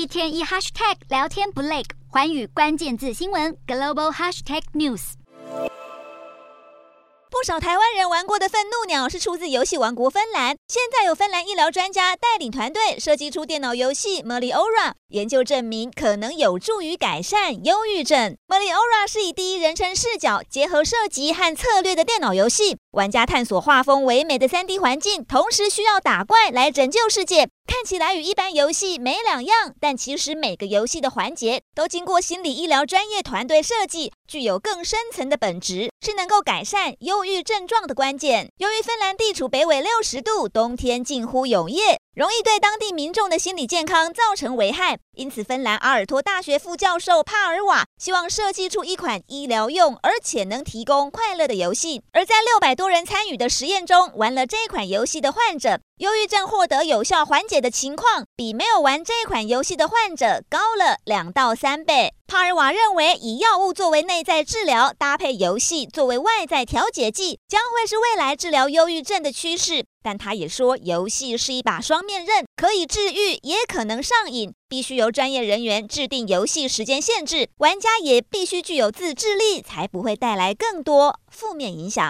一天一 hashtag 聊天不累，环宇关键字新闻 global hashtag news。不少台湾人玩过的愤怒鸟是出自游戏王国芬兰。现在有芬兰医疗专家带领团队设计出电脑游戏《Meliora》，研究证明可能有助于改善忧郁症。《Meliora》是以第一人称视角结合射击和策略的电脑游戏，玩家探索画风唯美的 3D 环境，同时需要打怪来拯救世界。看起来与一般游戏没两样，但其实每个游戏的环节都经过心理医疗专业团队设计，具有更深层的本质，是能够改善忧郁症状的关键。由于芬兰地处北纬六十度，冬天近乎永夜，容易对当地民众的心理健康造成危害，因此芬兰阿尔托大学副教授帕尔瓦希望设计出一款医疗用而且能提供快乐的游戏。而在六百多人参与的实验中，玩了这款游戏的患者，忧郁症获得有效缓解的情况，比没有玩这款游戏的患者高了两到三倍。帕尔瓦认为，以药物作为内在治疗，搭配游戏作为外在调节剂，将会是未来治疗忧郁症的趋势。但他也说，游戏是一把双面刃，可以治愈，也可能上瘾，必须由专业人员制定游戏时间限制，玩家也必须具有自制力，才不会带来更多负面影响。